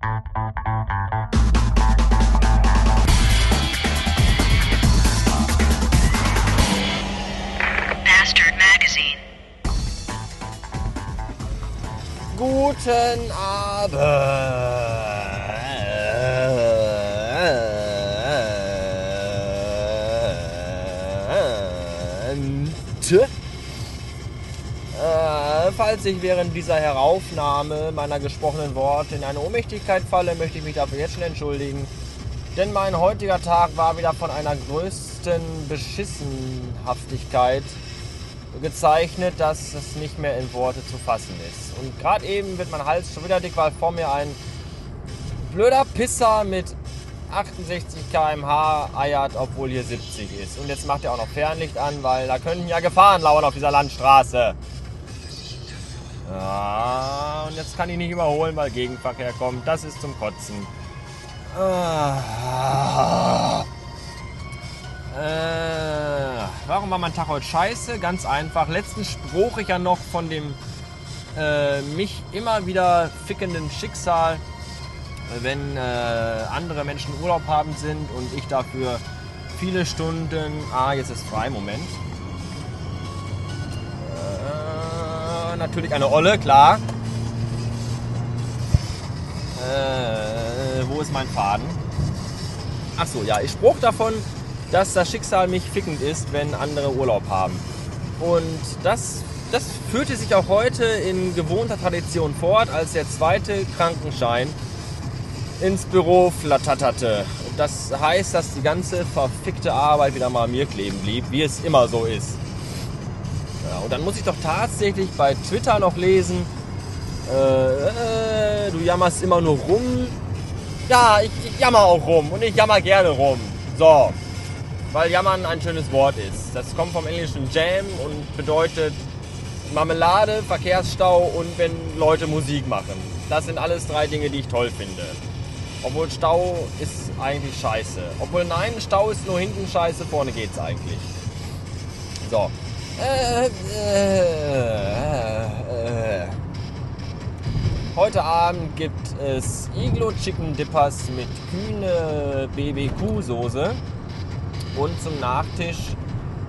Bastard Magazine. Guten Abend. Falls ich während dieser Heraufnahme meiner gesprochenen Worte in eine Ohnmächtigkeit falle, möchte ich mich dafür jetzt schon entschuldigen. Denn mein heutiger Tag war wieder von einer größten Beschissenhaftigkeit gezeichnet, dass es nicht mehr in Worte zu fassen ist. Und gerade eben wird mein Hals schon wieder dick, weil vor mir ein blöder Pisser mit 68 km/h eiert, obwohl hier 70 ist. Und jetzt macht er auch noch Fernlicht an, weil da könnten ja Gefahren lauern auf dieser Landstraße. Ja, und jetzt kann ich nicht überholen, weil Gegenverkehr kommt. Das ist zum Kotzen. Ah. Äh, warum war mein Tag heute scheiße? Ganz einfach. Letztens spruch ich ja noch von dem äh, mich immer wieder fickenden Schicksal, wenn äh, andere Menschen Urlaub haben sind und ich dafür viele Stunden. Ah, jetzt ist frei, Moment. Natürlich eine Olle, klar. Äh, wo ist mein Faden? Achso, ja, ich spruch davon, dass das Schicksal mich fickend ist, wenn andere Urlaub haben. Und das, das führte sich auch heute in gewohnter Tradition fort, als der zweite Krankenschein ins Büro flatterte. Das heißt, dass die ganze verfickte Arbeit wieder mal mir kleben blieb, wie es immer so ist. Und dann muss ich doch tatsächlich bei Twitter noch lesen, äh, äh, du jammerst immer nur rum. Ja, ich, ich jammer auch rum und ich jammer gerne rum. So, weil jammern ein schönes Wort ist. Das kommt vom englischen Jam und bedeutet Marmelade, Verkehrsstau und wenn Leute Musik machen. Das sind alles drei Dinge, die ich toll finde. Obwohl Stau ist eigentlich scheiße. Obwohl nein, Stau ist nur hinten scheiße, vorne geht's eigentlich. So. Heute Abend gibt es Iglo Chicken Dippers mit kühne BBQ-Soße. Und zum Nachtisch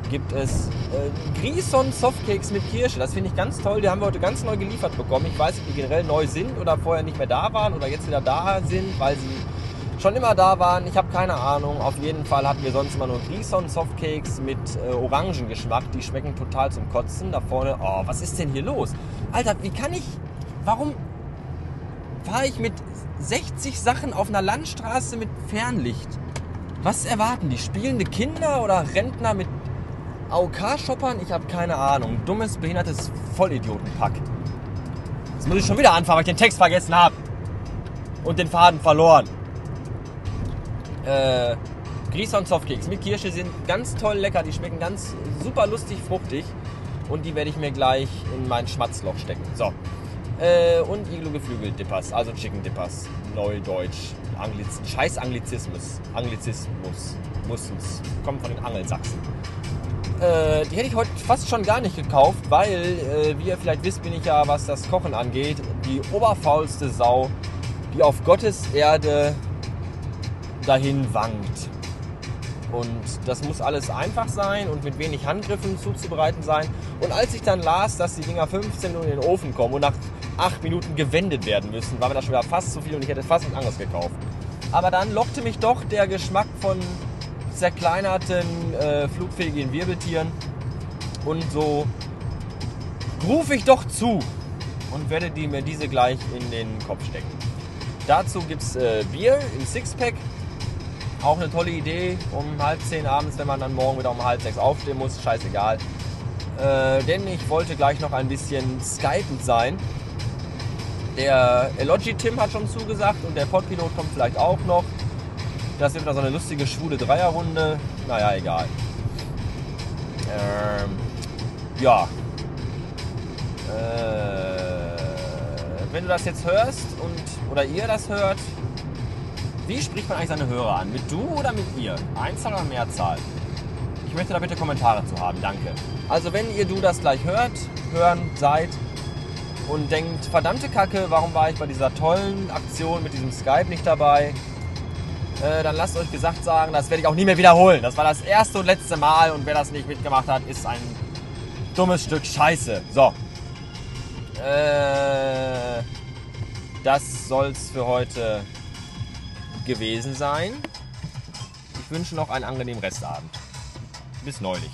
gibt es äh, Grison Softcakes mit Kirsche. Das finde ich ganz toll. Die haben wir heute ganz neu geliefert bekommen. Ich weiß nicht, ob die generell neu sind oder vorher nicht mehr da waren oder jetzt wieder da sind, weil sie schon immer da waren. Ich habe keine Ahnung. Auf jeden Fall hatten wir sonst immer nur Grison Softcakes mit äh, Orangengeschmack. Die schmecken total zum Kotzen. Da vorne, oh, was ist denn hier los? Alter, wie kann ich, warum fahre ich mit 60 Sachen auf einer Landstraße mit Fernlicht? Was erwarten die? Spielende Kinder oder Rentner mit AOK-Shoppern? Ich habe keine Ahnung. Dummes, behindertes Vollidiotenpack. Jetzt muss ich schon wieder anfangen, weil ich den Text vergessen habe. Und den Faden verloren. Äh, Grison Softcakes mit Kirsche sind ganz toll lecker. Die schmecken ganz super lustig fruchtig. Und die werde ich mir gleich in mein Schmatzloch stecken. So. Äh, und Iglo Geflügel Dippers, also Chicken Dippers. Neudeutsch. Angliz Scheiß Anglizismus. Anglizismus. Mussens. Kommt von den Angelsachsen. Äh, die hätte ich heute fast schon gar nicht gekauft, weil, äh, wie ihr vielleicht wisst, bin ich ja, was das Kochen angeht, die oberfaulste Sau, die auf Gottes Erde dahin wankt. Und das muss alles einfach sein und mit wenig Handgriffen zuzubereiten sein. Und als ich dann las, dass die Dinger 15 Minuten in den Ofen kommen und nach 8 Minuten gewendet werden müssen, war mir das schon wieder fast zu viel und ich hätte fast was anderes gekauft. Aber dann lockte mich doch der Geschmack von zerkleinerten, äh, flugfähigen Wirbeltieren. Und so rufe ich doch zu und werde die, mir diese gleich in den Kopf stecken. Dazu gibt es äh, Bier im Sixpack. Auch eine tolle Idee, um halb zehn abends, wenn man dann morgen wieder um halb sechs aufstehen muss, scheißegal. Äh, denn ich wollte gleich noch ein bisschen skypend sein. Der Elogi Tim hat schon zugesagt und der Podpilot kommt vielleicht auch noch. Das wird wieder so eine lustige, schwule Dreierrunde. Naja, egal. Ähm, ja. Äh, wenn du das jetzt hörst und oder ihr das hört, wie spricht man eigentlich seine Hörer an? Mit du oder mit ihr? Einzahl oder Mehrzahl? Ich möchte da bitte Kommentare zu haben, danke. Also wenn ihr du das gleich hört, hören seid, und denkt, verdammte Kacke, warum war ich bei dieser tollen Aktion mit diesem Skype nicht dabei? Äh, dann lasst euch gesagt sagen, das werde ich auch nie mehr wiederholen. Das war das erste und letzte Mal und wer das nicht mitgemacht hat, ist ein dummes Stück Scheiße. So. Äh, das soll's für heute gewesen sein. Ich wünsche noch einen angenehmen Restabend. Bis neulich.